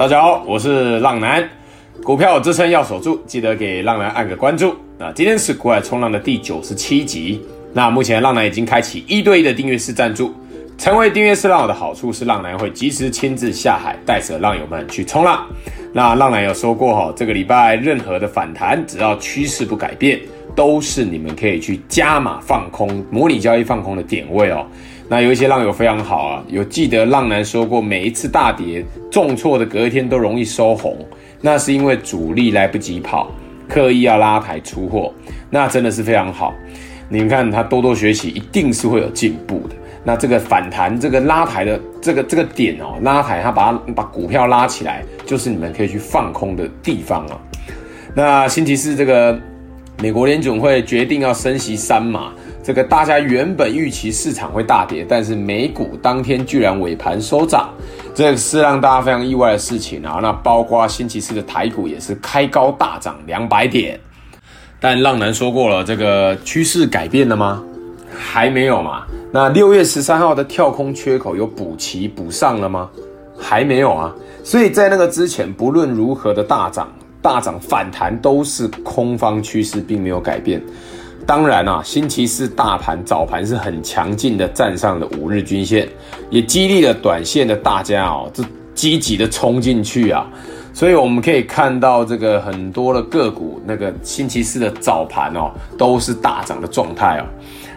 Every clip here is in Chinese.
大家好，我是浪男，股票支撑要守住，记得给浪男按个关注。那今天是股海冲浪的第九十七集。那目前浪男已经开启一对一的订阅式赞助，成为订阅式浪友的好处是浪男会及时亲自下海，带着浪友们去冲浪。那浪男有说过哈，这个礼拜任何的反弹，只要趋势不改变，都是你们可以去加码放空、模拟交易放空的点位哦。那有一些浪友非常好啊，有记得浪男说过，每一次大跌重挫的隔一天都容易收红，那是因为主力来不及跑，刻意要拉抬出货，那真的是非常好。你们看他多多学习，一定是会有进步的。那这个反弹，这个拉抬的这个这个点哦，拉抬他把它把股票拉起来，就是你们可以去放空的地方啊。那星期四这个美国联总会决定要升息三码。这个大家原本预期市场会大跌，但是美股当天居然尾盘收涨，这是让大家非常意外的事情啊。那包括星期四的台股也是开高大涨两百点，但浪男说过了，这个趋势改变了吗？还没有嘛。那六月十三号的跳空缺口有补齐补上了吗？还没有啊。所以在那个之前，不论如何的大涨、大涨反弹，都是空方趋势，并没有改变。当然啊，星期四大盘早盘是很强劲的，站上了五日均线，也激励了短线的大家哦，这积极的冲进去啊。所以我们可以看到，这个很多的个股，那个星期四的早盘哦，都是大涨的状态哦。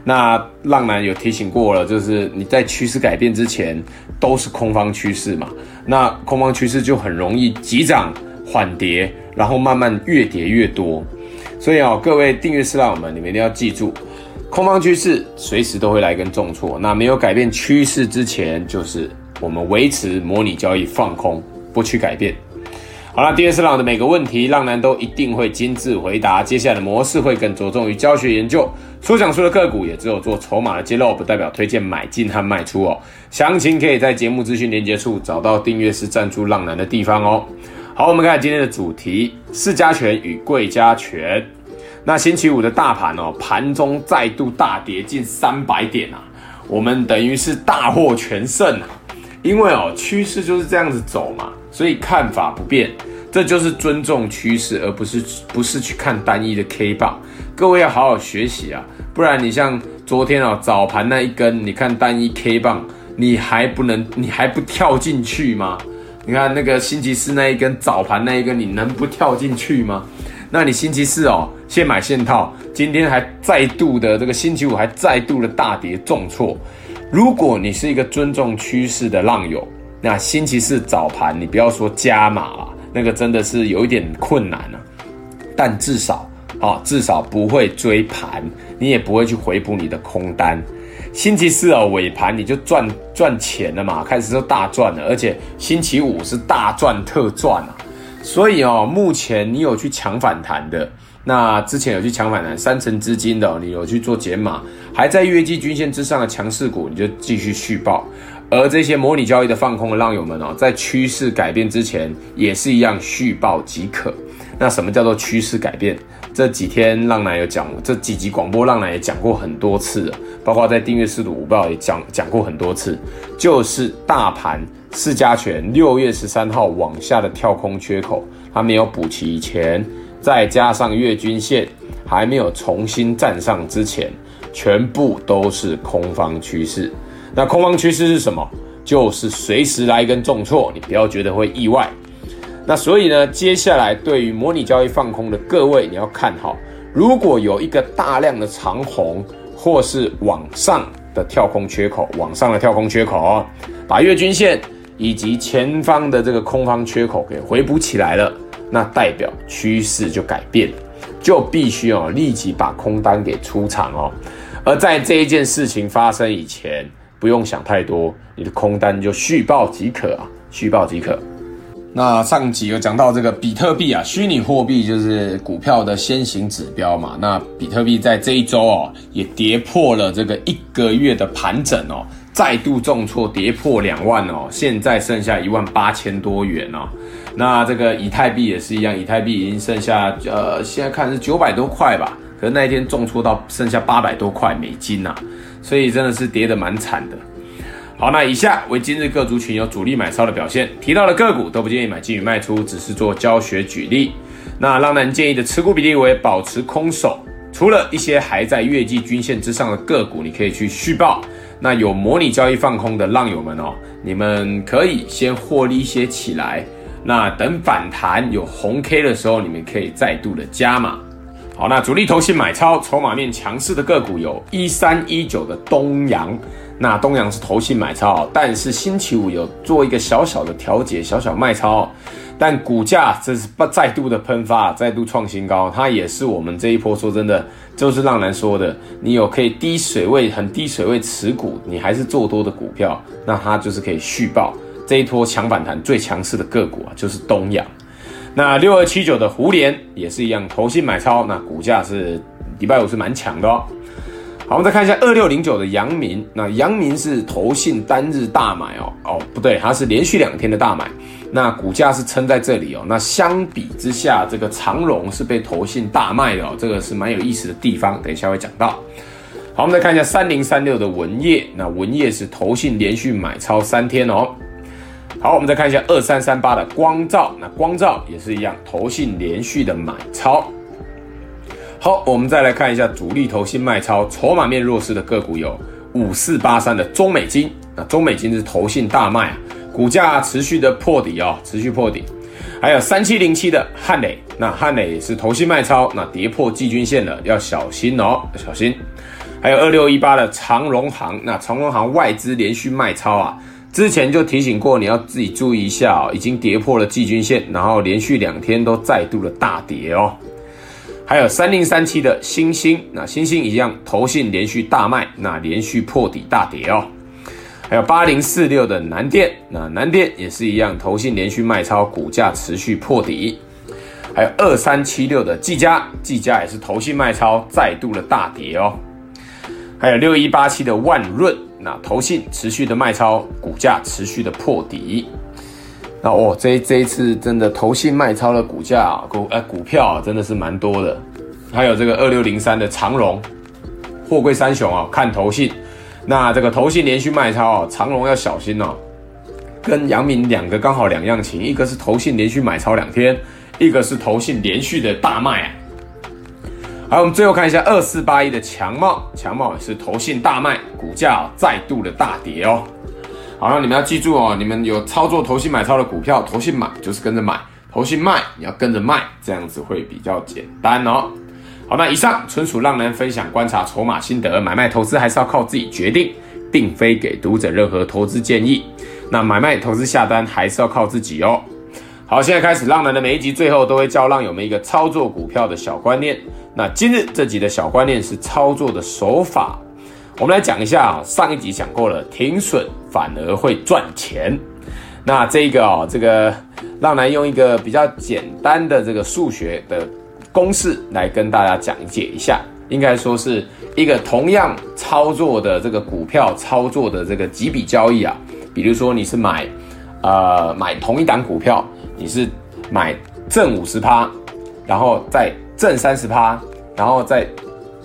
那浪男有提醒过了，就是你在趋势改变之前，都是空方趋势嘛，那空方趋势就很容易急涨缓跌，然后慢慢越跌越多。所以啊、各位订阅式浪友们，你们一定要记住，空方趋势随时都会来跟重挫。那没有改变趋势之前，就是我们维持模拟交易放空，不去改变。好了，订阅式浪的每个问题，浪男都一定会精致回答。接下来的模式会更着重于教学研究，所讲述的个股也只有做筹码的揭露，不代表推荐买进和卖出哦。详情可以在节目资讯连接处找到订阅式赞助浪男的地方哦。好，我们看今天的主题：市加权与贵家权。那星期五的大盘哦，盘中再度大跌近三百点啊，我们等于是大获全胜啊。因为哦，趋势就是这样子走嘛，所以看法不变，这就是尊重趋势，而不是不是去看单一的 K 棒。各位要好好学习啊，不然你像昨天哦，早盘那一根，你看单一 K 棒，你还不能，你还不跳进去吗？你看那个星期四那一根早盘那一根，你能不跳进去吗？那你星期四哦，现买现套，今天还再度的这个星期五还再度的大跌重挫。如果你是一个尊重趋势的浪友，那星期四早盘你不要说加码啊，那个真的是有一点困难啊。但至少啊，至少不会追盘，你也不会去回补你的空单。星期四哦，尾盘你就赚赚钱了嘛，开始就大赚了，而且星期五是大赚特赚啊，所以哦，目前你有去抢反弹的，那之前有去抢反弹三成资金的，你有去做减码，还在月季均线之上的强势股，你就继续续报，而这些模拟交易的放空的浪友们哦，在趋势改变之前也是一样续报即可。那什么叫做趋势改变？这几天浪男有讲，这几集广播浪男也讲过很多次了，包括在订阅式的午报也讲讲过很多次，就是大盘四加权六月十三号往下的跳空缺口，它没有补齐以前，再加上月均线还没有重新站上之前，全部都是空方趋势。那空方趋势是什么？就是随时来一根重挫，你不要觉得会意外。那所以呢，接下来对于模拟交易放空的各位，你要看好，如果有一个大量的长红或是往上的跳空缺口，往上的跳空缺口，把月均线以及前方的这个空方缺口给回补起来了，那代表趋势就改变了，就必须哦立即把空单给出场哦。而在这一件事情发生以前，不用想太多，你的空单就续报即可啊，续报即可。那上集有讲到这个比特币啊，虚拟货币就是股票的先行指标嘛。那比特币在这一周哦，也跌破了这个一个月的盘整哦，再度重挫，跌破两万哦，现在剩下一万八千多元哦。那这个以太币也是一样，以太币已经剩下呃，现在看是九百多块吧，可那一天重挫到剩下八百多块美金呐，所以真的是跌得蛮惨的。好，那以下为今日各族群有主力买超的表现，提到的个股都不建议买进与卖出，只是做教学举例。那浪男建议的持股比例为保持空手，除了一些还在月季均线之上的个股，你可以去续报。那有模拟交易放空的浪友们哦，你们可以先获利一些起来。那等反弹有红 K 的时候，你们可以再度的加码。好，那主力投信买超筹码面强势的个股有一三一九的东阳。那东阳是投信买超，但是星期五有做一个小小的调节，小小卖超，但股价这是不再度的喷发，再度创新高。它也是我们这一波说真的，就是浪人说的，你有可以低水位、很低水位持股，你还是做多的股票，那它就是可以续抱这一波强反弹最强势的个股啊，就是东阳。那六二七九的胡连也是一样，投信买超，那股价是礼拜五是蛮强的哦。好，我们再看一下二六零九的阳明。那阳明是投信单日大买哦，哦不对，它是连续两天的大买。那股价是撑在这里哦。那相比之下，这个长荣是被投信大卖的哦，这个是蛮有意思的地方。等一下会讲到。好，我们再看一下三零三六的文曄。那文曄是投信连续买超三天哦。好，我们再看一下二三三八的光照。那光照也是一样，投信连续的买超。好，我们再来看一下主力投信卖超、筹码面弱势的个股有五四八三的中美金，那中美金是投信大卖，股价持续的破底哦，持续破底。还有三七零七的汉磊，那汉磊是投信卖超，那跌破季均线了，要小心哦，小心。还有二六一八的长荣行，那长荣行外资连续卖超啊，之前就提醒过你要自己注意一下哦，已经跌破了季均线，然后连续两天都再度的大跌哦。还有三零三七的星星，那星星一样，投信连续大卖，那连续破底大跌哦。还有八零四六的南电，那南电也是一样，投信连续卖超，股价持续破底。还有二三七六的技嘉，技嘉也是投信卖超，再度的大跌哦。还有六一八七的万润，那投信持续的卖超，股价持续的破底。那哦，这这一次真的投信卖超的股价啊，股呃股票啊，真的是蛮多的。还有这个二六零三的长荣，货柜三雄啊，看投信。那这个投信连续卖超啊，长荣要小心哦。跟杨明两个刚好两样情，一个是投信连续买超两天，一个是投信连续的大卖啊。好，我们最后看一下二四八一的强茂，强茂也是投信大卖，股价再度的大跌哦。好，那你们要记住哦，你们有操作投信买超的股票，投信买就是跟着买，投信卖你要跟着卖，这样子会比较简单哦。好，那以上纯属让人分享观察筹码心得，买卖投资还是要靠自己决定，并非给读者任何投资建议。那买卖投资下单还是要靠自己哦。好，现在开始，浪男的每一集最后都会教浪友们一个操作股票的小观念。那今日这集的小观念是操作的手法。我们来讲一下啊，上一集讲过了，停损反而会赚钱。那这个哦，这个浪男用一个比较简单的这个数学的公式来跟大家讲解一下，应该说是一个同样操作的这个股票操作的这个几笔交易啊。比如说你是买呃买同一档股票，你是买正五十趴，然后再正三十趴，然后再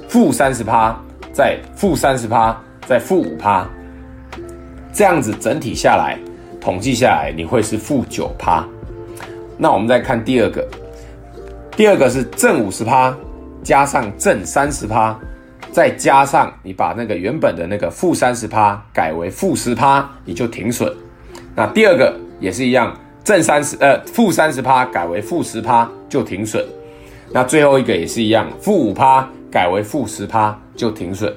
负三十趴。再负三十趴，再负五趴，这样子整体下来，统计下来，你会是负九趴。那我们再看第二个，第二个是正五十趴，加上正三十趴，再加上你把那个原本的那个负三十趴改为负十趴，你就停损。那第二个也是一样，正三十呃负三十趴改为负十趴就停损。那最后一个也是一样，负五趴改为负十趴。就停损，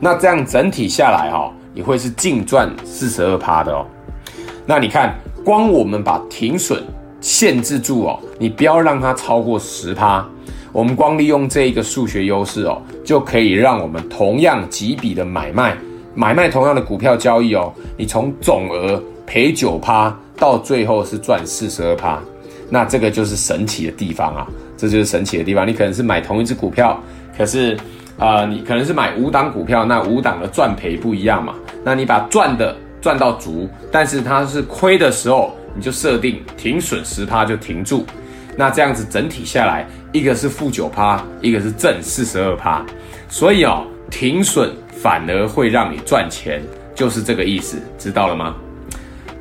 那这样整体下来哈、哦，你会是净赚四十二趴的哦。那你看，光我们把停损限制住哦，你不要让它超过十趴。我们光利用这一个数学优势哦，就可以让我们同样几笔的买卖，买卖同样的股票交易哦，你从总额赔九趴到最后是赚四十二趴。那这个就是神奇的地方啊，这就是神奇的地方。你可能是买同一只股票，可是。啊、呃，你可能是买五档股票，那五档的赚赔不一样嘛？那你把赚的赚到足，但是它是亏的时候，你就设定停损十趴就停住。那这样子整体下来，一个是负九趴，一个是正四十二趴。所以哦，停损反而会让你赚钱，就是这个意思，知道了吗？